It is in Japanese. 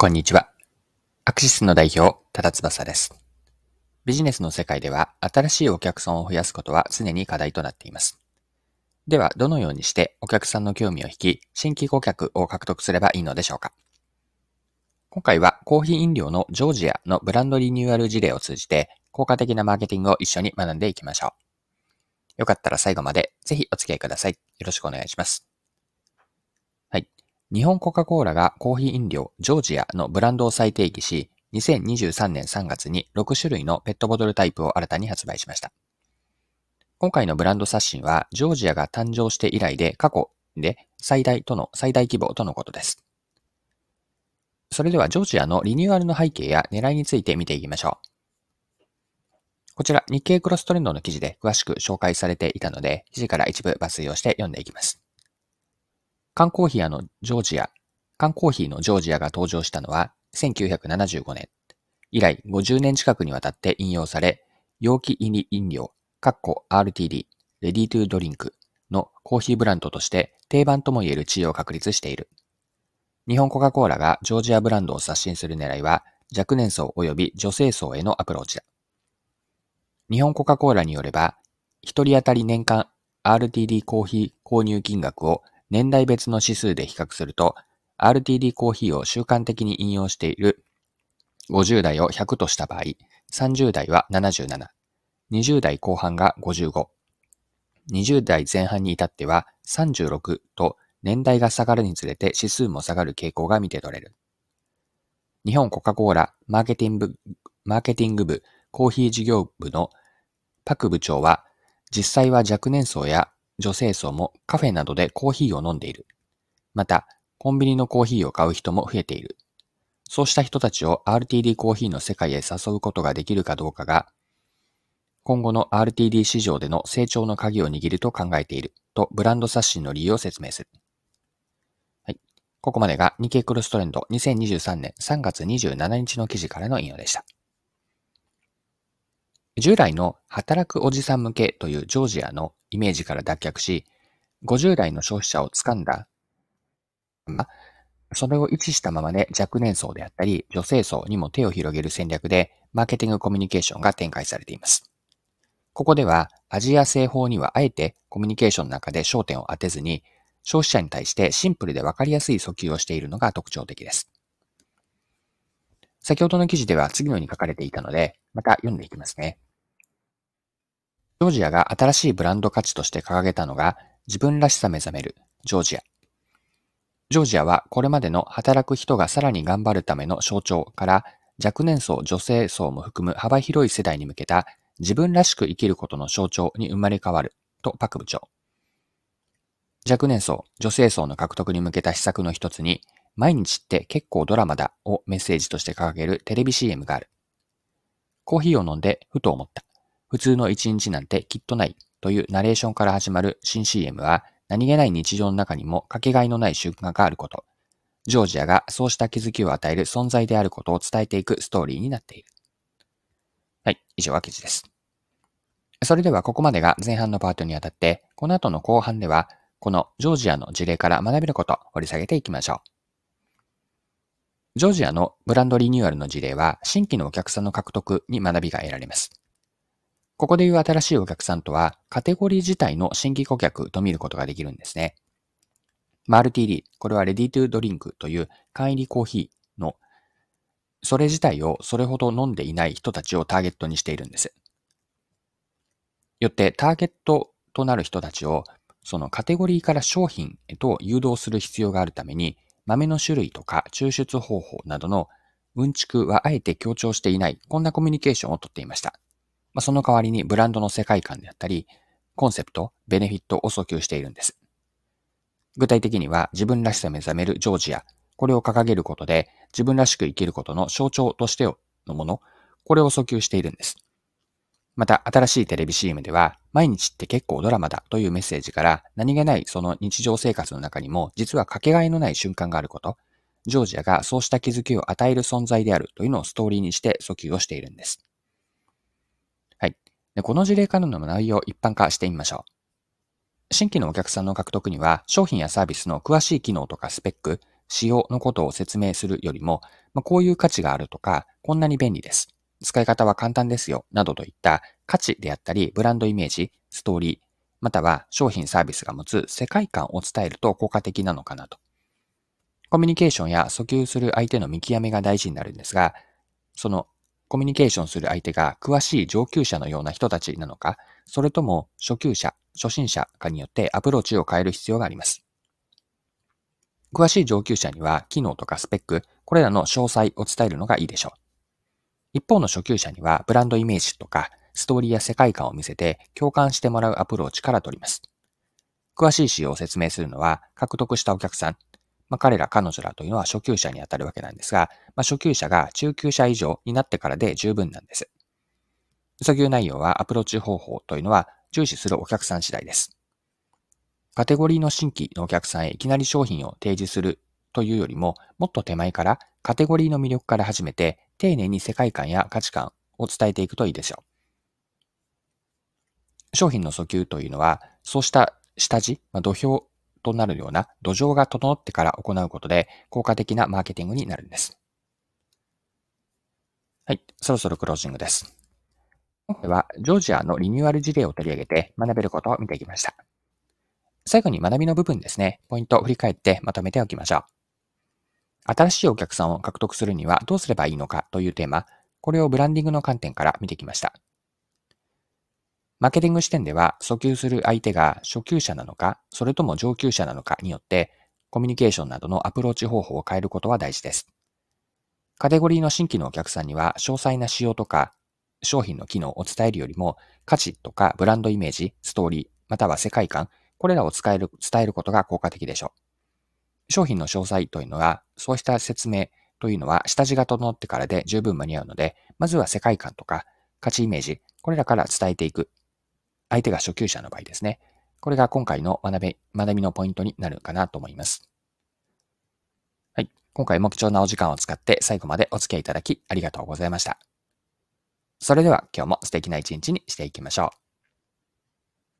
こんにちは。アクシスの代表、多田翼です。ビジネスの世界では、新しいお客さんを増やすことは常に課題となっています。では、どのようにしてお客さんの興味を引き、新規顧客を獲得すればいいのでしょうか今回はコーヒー飲料のジョージアのブランドリニューアル事例を通じて、効果的なマーケティングを一緒に学んでいきましょう。よかったら最後までぜひお付き合いください。よろしくお願いします。日本コカ・コーラがコーヒー飲料ジョージアのブランドを再定義し、2023年3月に6種類のペットボトルタイプを新たに発売しました。今回のブランド刷新は、ジョージアが誕生して以来で過去で最大との最大規模とのことです。それではジョージアのリニューアルの背景や狙いについて見ていきましょう。こちら日経クロストレンドの記事で詳しく紹介されていたので、記事から一部抜粋をして読んでいきます。缶コーヒーのジョージア、缶コーヒーのジョージアが登場したのは1975年。以来50年近くにわたって引用され、容器入り飲料、カッコ RTD、レディートゥードリンクのコーヒーブランドとして定番とも言える地位を確立している。日本コカ・コーラがジョージアブランドを刷新する狙いは、若年層及び女性層へのアプローチだ。日本コカ・コーラによれば、一人当たり年間 RTD コーヒー購入金額を年代別の指数で比較すると、RTD コーヒーを習慣的に引用している50代を100とした場合、30代は77、20代後半が55、20代前半に至っては36と年代が下がるにつれて指数も下がる傾向が見て取れる。日本コカ・コーラマーケティングマーケティング部コーヒー事業部のパク部長は、実際は若年層や女性層もカフェなどでコーヒーを飲んでいる。また、コンビニのコーヒーを買う人も増えている。そうした人たちを RTD コーヒーの世界へ誘うことができるかどうかが、今後の RTD 市場での成長の鍵を握ると考えているとブランド刷新の理由を説明する。はい。ここまでが日経クロストレンド2023年3月27日の記事からの引用でした。従来の働くおじさん向けというジョージアのイメージから脱却し、50代の消費者を掴んだ、ま、それを維持したままで若年層であったり女性層にも手を広げる戦略でマーケティングコミュニケーションが展開されています。ここではアジア製法にはあえてコミュニケーションの中で焦点を当てずに消費者に対してシンプルでわかりやすい訴求をしているのが特徴的です。先ほどの記事では次のように書かれていたので、また読んでいきますね。ジョージアが新しいブランド価値として掲げたのが自分らしさ目覚めるジョージア。ジョージアはこれまでの働く人がさらに頑張るための象徴から若年層、女性層も含む幅広い世代に向けた自分らしく生きることの象徴に生まれ変わるとパク部長。若年層、女性層の獲得に向けた施策の一つに毎日って結構ドラマだをメッセージとして掲げるテレビ CM がある。コーヒーを飲んでふと思った。普通の一日なんてきっとないというナレーションから始まる新 CM は何気ない日常の中にもかけがえのない瞬間があること。ジョージアがそうした気づきを与える存在であることを伝えていくストーリーになっている。はい、以上は記事です。それではここまでが前半のパートにあたって、この後の後半では、このジョージアの事例から学べることを掘り下げていきましょう。ジョージアのブランドリニューアルの事例は、新規のお客さんの獲得に学びが得られます。ここでいう新しいお客さんとは、カテゴリー自体の新規顧客と見ることができるんですね。RTD、これはレディトゥードリンクという缶入りコーヒーの、それ自体をそれほど飲んでいない人たちをターゲットにしているんです。よってターゲットとなる人たちをそのカテゴリーから商品へと誘導する必要があるために豆の種類とか抽出方法などのうんちくはあえて強調していないこんなコミュニケーションをとっていました。まあ、その代わりにブランドの世界観であったり、コンセプト、ベネフィットを訴求しているんです。具体的には自分らしさ目覚めるジョージア、これを掲げることで自分らしく生きることの象徴としてのもの、これを訴求しているんです。また、新しいテレビ CM では、毎日って結構ドラマだというメッセージから、何気ないその日常生活の中にも、実はかけがえのない瞬間があること、ジョージアがそうした気づきを与える存在であるというのをストーリーにして訴求をしているんです。でこの事例からの内容を一般化してみましょう。新規のお客さんの獲得には、商品やサービスの詳しい機能とかスペック、仕様のことを説明するよりも、まあ、こういう価値があるとか、こんなに便利です。使い方は簡単ですよ、などといった価値であったり、ブランドイメージ、ストーリー、または商品サービスが持つ世界観を伝えると効果的なのかなと。コミュニケーションや訴求する相手の見極めが大事になるんですが、そのコミュニケーションする相手が詳しい上級者のような人たちなのか、それとも初級者、初心者かによってアプローチを変える必要があります。詳しい上級者には機能とかスペック、これらの詳細を伝えるのがいいでしょう。一方の初級者にはブランドイメージとかストーリーや世界観を見せて共感してもらうアプローチから取ります。詳しい仕様を説明するのは獲得したお客さん、まあ、彼ら彼女らというのは初級者にあたるわけなんですが、まあ、初級者が中級者以上になってからで十分なんです。訴求内容はアプローチ方法というのは重視するお客さん次第です。カテゴリーの新規のお客さんへいきなり商品を提示するというよりも、もっと手前からカテゴリーの魅力から始めて、丁寧に世界観や価値観を伝えていくといいでしょう。商品の訴求というのは、そうした下地、まあ、土俵となるような土壌が整ってから行うことで効果的なマーケティングになるんです。はい、そろそろクロージングです。今回はジョージアのリニューアル事例を取り上げて学べることを見ていきました。最後に学びの部分ですね、ポイントを振り返ってまとめておきましょう。新しいお客さんを獲得するにはどうすればいいのかというテーマ、これをブランディングの観点から見てきました。マーケティング視点では、訴求する相手が初級者なのか、それとも上級者なのかによって、コミュニケーションなどのアプローチ方法を変えることは大事です。カテゴリーの新規のお客さんには、詳細な仕様とか、商品の機能を伝えるよりも、価値とかブランドイメージ、ストーリー、または世界観、これらを伝える、伝えることが効果的でしょう。商品の詳細というのは、そうした説明というのは下地が整ってからで十分間に合うので、まずは世界観とか価値イメージ、これらから伝えていく相手が初級者の場合ですね。これが今回の学び、学びのポイントになるかなと思います。はい。今回も貴重なお時間を使って最後までお付き合いいただきありがとうございました。それでは今日も素敵な一日にしていきましょう。